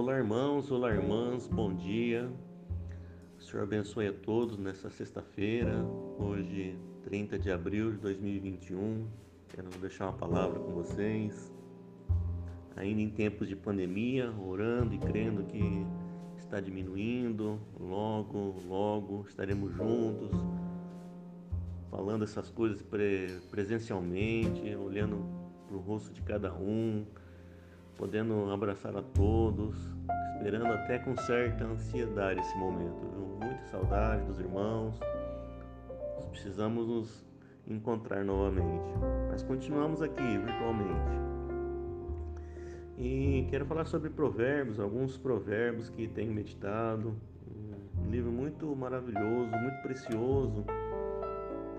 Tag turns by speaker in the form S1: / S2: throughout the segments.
S1: Olá, irmãos, olá, irmãs, bom dia. O Senhor abençoe a todos nessa sexta-feira, hoje, 30 de abril de 2021. Quero deixar uma palavra com vocês. Ainda em tempos de pandemia, orando e crendo que está diminuindo, logo, logo estaremos juntos, falando essas coisas presencialmente, olhando para o rosto de cada um podendo abraçar a todos, esperando até com certa ansiedade esse momento. Muita saudade dos irmãos. Nós precisamos nos encontrar novamente. Mas continuamos aqui virtualmente. E quero falar sobre provérbios, alguns provérbios que tenho meditado. Um livro muito maravilhoso, muito precioso.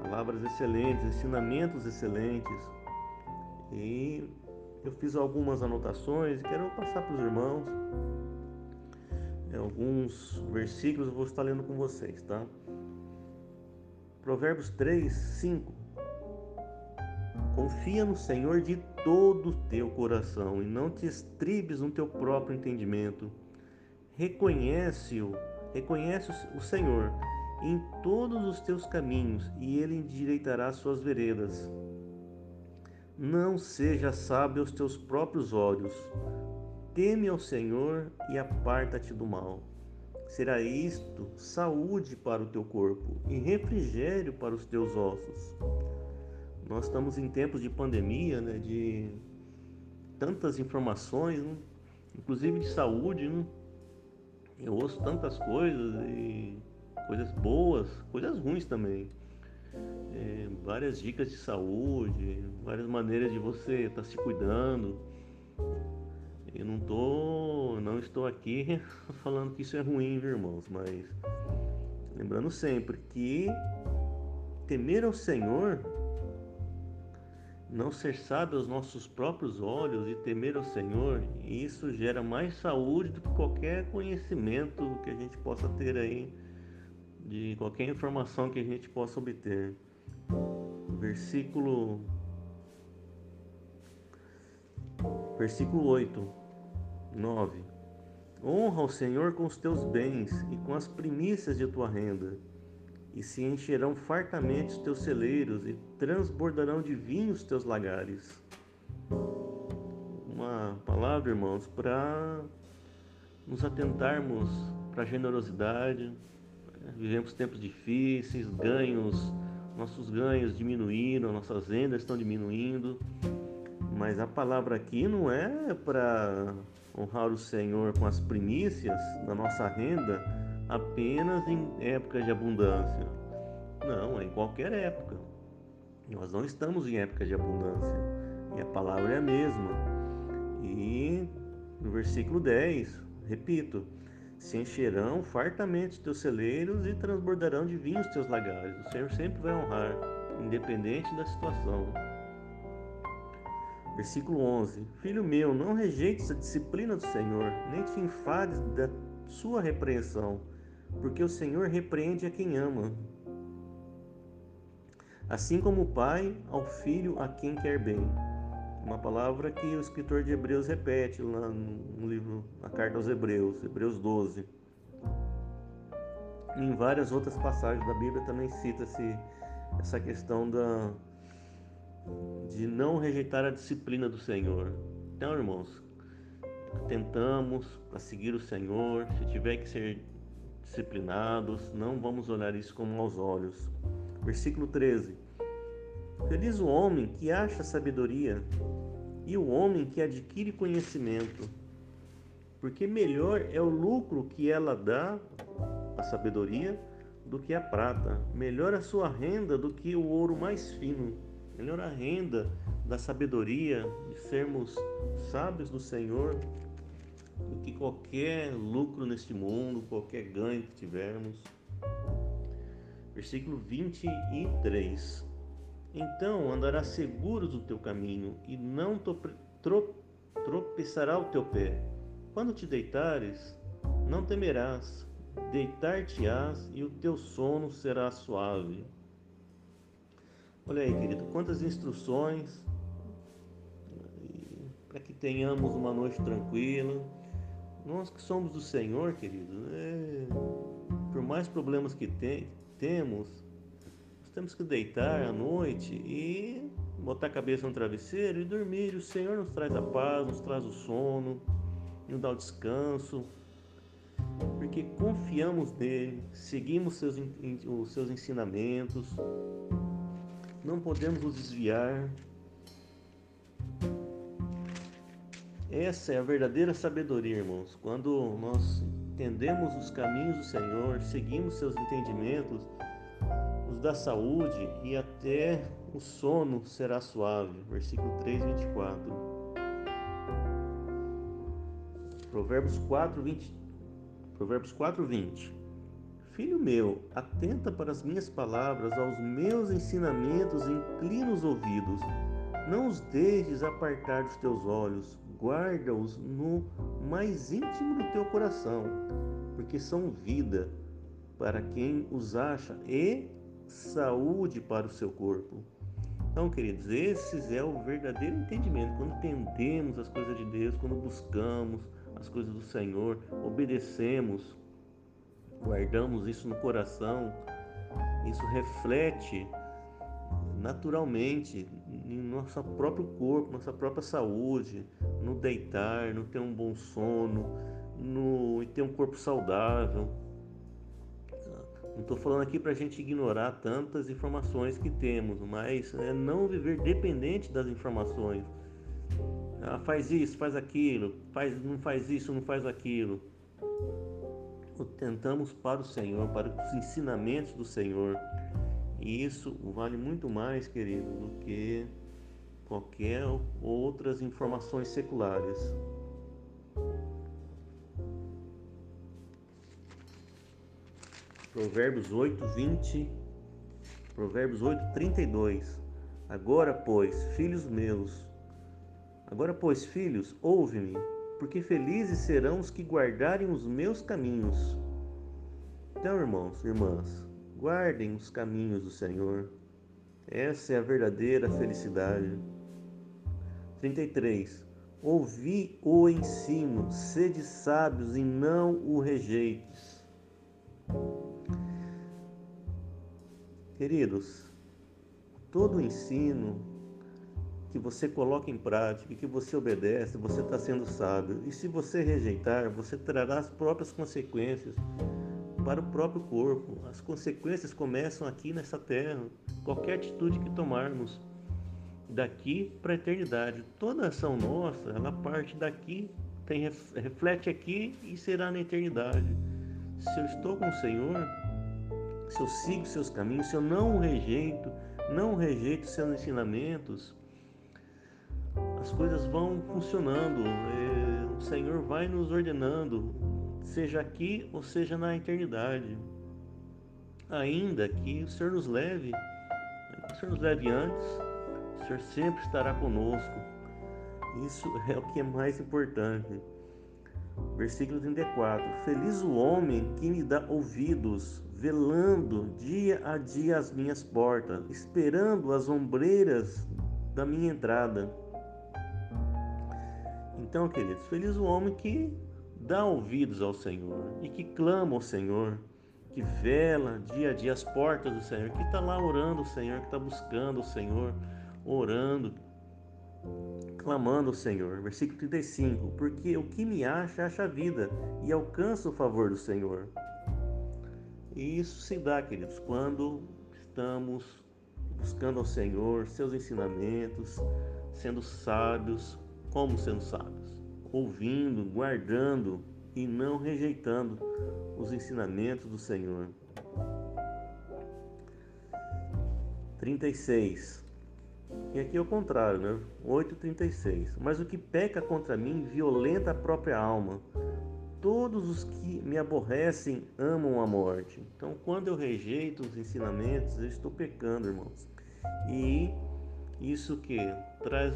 S1: Palavras excelentes, ensinamentos excelentes. E eu fiz algumas anotações e quero passar para os irmãos. É, alguns versículos eu vou estar lendo com vocês, tá? Provérbios 3, 5. Confia no Senhor de todo o teu coração e não te estribes no teu próprio entendimento. Reconhece-o, reconhece o Senhor em todos os teus caminhos e ele endireitará suas veredas. Não seja sábio aos teus próprios olhos. Teme ao Senhor e aparta-te do mal. Será isto saúde para o teu corpo e refrigério para os teus ossos. Nós estamos em tempos de pandemia, né, de tantas informações, né, inclusive de saúde. Né? Eu ouço tantas coisas e coisas boas, coisas ruins também é, várias dicas de saúde, várias maneiras de você estar tá se cuidando. Eu não tô, não estou aqui falando que isso é ruim, viu, irmãos, mas lembrando sempre que temer ao Senhor, não ser sábio aos nossos próprios olhos e temer ao Senhor, isso gera mais saúde do que qualquer conhecimento que a gente possa ter aí de qualquer informação que a gente possa obter. Versículo Versículo 8, 9. Honra o Senhor com os teus bens e com as primícias de tua renda, e se encherão fartamente os teus celeiros e transbordarão de vinho os teus lagares. Uma palavra, irmãos, para nos atentarmos para a generosidade, vivemos tempos difíceis, ganhos, nossos ganhos diminuíram, nossas rendas estão diminuindo. Mas a palavra aqui não é para honrar o Senhor com as primícias da nossa renda apenas em épocas de abundância. Não, é em qualquer época. Nós não estamos em época de abundância. E a palavra é a mesma. E no versículo 10, repito, se encherão fartamente os teus celeiros e transbordarão de vinho os teus lagares. O Senhor sempre vai honrar, independente da situação. Versículo 11: Filho meu, não rejeites a disciplina do Senhor, nem te enfades da sua repreensão, porque o Senhor repreende a quem ama. Assim como o pai ao filho a quem quer bem. Uma palavra que o escritor de Hebreus repete lá no livro, na carta aos Hebreus, Hebreus 12. Em várias outras passagens da Bíblia também cita-se essa questão da, de não rejeitar a disciplina do Senhor. Então, irmãos, tentamos a seguir o Senhor, se tiver que ser disciplinados, não vamos olhar isso com maus olhos. Versículo 13. Feliz o homem que acha sabedoria e o homem que adquire conhecimento, porque melhor é o lucro que ela dá, a sabedoria, do que a prata, melhor a sua renda do que o ouro mais fino, melhor a renda da sabedoria, de sermos sábios do Senhor, do que qualquer lucro neste mundo, qualquer ganho que tivermos. Versículo 23. Então andarás seguro do teu caminho e não tropeçará o teu pé. Quando te deitares, não temerás, deitar-te-ás e o teu sono será suave. Olha aí, querido, quantas instruções para que tenhamos uma noite tranquila, Nós que somos do Senhor, querido, é, por mais problemas que tem, temos, temos que deitar à noite e botar a cabeça no travesseiro e dormir. O Senhor nos traz a paz, nos traz o sono, nos dá o descanso, porque confiamos nele, seguimos seus, os seus ensinamentos, não podemos nos desviar. Essa é a verdadeira sabedoria, irmãos. Quando nós entendemos os caminhos do Senhor, seguimos seus entendimentos, dá saúde e até o sono será suave. Versículo 3, 24. Provérbios 4, 20. Provérbios 4, 20. Filho meu, atenta para as minhas palavras, aos meus ensinamentos, inclina os ouvidos. Não os deixes apartar dos teus olhos, guarda-os no mais íntimo do teu coração, porque são vida para quem os acha e saúde para o seu corpo. Então, queridos, esse é o verdadeiro entendimento. Quando entendemos as coisas de Deus, quando buscamos as coisas do Senhor, obedecemos, guardamos isso no coração, isso reflete naturalmente em nosso próprio corpo, nossa própria saúde, no deitar, no ter um bom sono, no ter um corpo saudável. Não estou falando aqui para a gente ignorar tantas informações que temos, mas é não viver dependente das informações. Ah, faz isso, faz aquilo, faz, não faz isso, não faz aquilo. Tentamos para o Senhor, para os ensinamentos do Senhor. E isso vale muito mais, querido, do que qualquer outras informações seculares. Provérbios 8, 20, Provérbios 8, 32. Agora, pois, filhos meus, agora, pois, filhos, ouve-me, porque felizes serão os que guardarem os meus caminhos. Então, irmãos, irmãs, guardem os caminhos do Senhor. Essa é a verdadeira felicidade. 33. Ouvi o ensino, sede sábios e não o rejeites. Queridos, todo o ensino que você coloca em prática, que você obedece, você está sendo sábio. E se você rejeitar, você trará as próprias consequências para o próprio corpo. As consequências começam aqui nessa terra. Qualquer atitude que tomarmos daqui para a eternidade. Toda ação nossa, ela parte daqui, tem, reflete aqui e será na eternidade. Se eu estou com o Senhor, se eu sigo seus caminhos, se eu não rejeito, não rejeito seus ensinamentos, as coisas vão funcionando. É, o Senhor vai nos ordenando, seja aqui ou seja na eternidade. Ainda que o Senhor nos leve, o Senhor nos leve antes, o Senhor sempre estará conosco. Isso é o que é mais importante. Versículo 34: Feliz o homem que me dá ouvidos, velando dia a dia as minhas portas, esperando as ombreiras da minha entrada. Então, queridos, feliz o homem que dá ouvidos ao Senhor e que clama ao Senhor, que vela dia a dia as portas do Senhor, que está lá orando o Senhor, que está buscando o Senhor, orando, clamando ao Senhor. Versículo 35: Porque o que me acha, acha vida e alcança o favor do Senhor. E isso se dá, queridos, quando estamos buscando ao Senhor, seus ensinamentos, sendo sábios, como sendo sábios, ouvindo, guardando e não rejeitando os ensinamentos do Senhor. 36. E aqui é o contrário, né? 8:36. Mas o que peca contra mim violenta a própria alma. Todos os que me aborrecem amam a morte. Então, quando eu rejeito os ensinamentos, eu estou pecando, irmãos. E isso que traz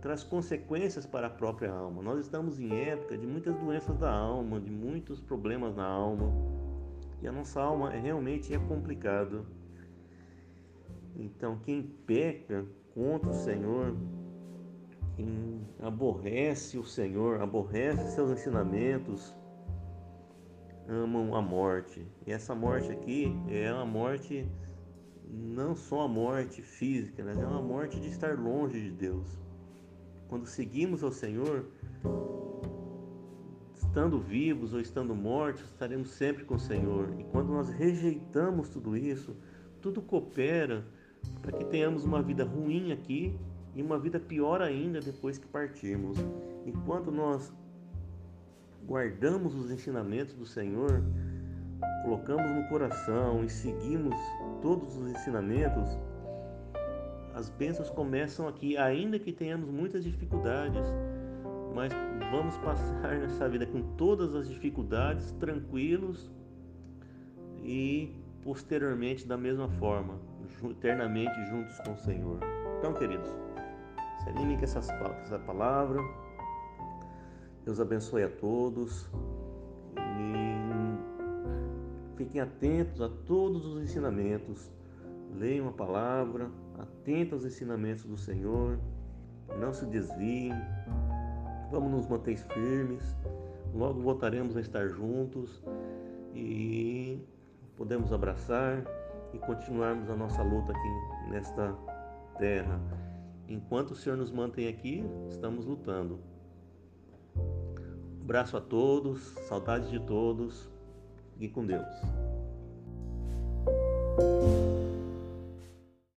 S1: traz consequências para a própria alma. Nós estamos em época de muitas doenças da alma, de muitos problemas na alma. E a nossa alma é, realmente é complicada. Então, quem peca contra o Senhor, aborrece o Senhor, aborrece seus ensinamentos, amam a morte. E essa morte aqui é uma morte, não só a morte física, mas é uma morte de estar longe de Deus. Quando seguimos ao Senhor, estando vivos ou estando mortos, estaremos sempre com o Senhor. E quando nós rejeitamos tudo isso, tudo coopera para que tenhamos uma vida ruim aqui e uma vida pior ainda depois que partirmos. Enquanto nós guardamos os ensinamentos do Senhor, colocamos no coração e seguimos todos os ensinamentos, as bênçãos começam aqui, ainda que tenhamos muitas dificuldades, mas vamos passar nessa vida com todas as dificuldades, tranquilos e posteriormente da mesma forma, eternamente juntos com o Senhor. Então, queridos, se animem com essas, essa palavra. Deus abençoe a todos. E fiquem atentos a todos os ensinamentos. Leiam a palavra, atentos aos ensinamentos do Senhor. Não se desviem. Vamos nos manter firmes. Logo voltaremos a estar juntos e podemos abraçar e continuarmos a nossa luta aqui nesta terra. Enquanto o Senhor nos mantém aqui, estamos lutando. Um abraço a todos, saudades de todos, e com Deus.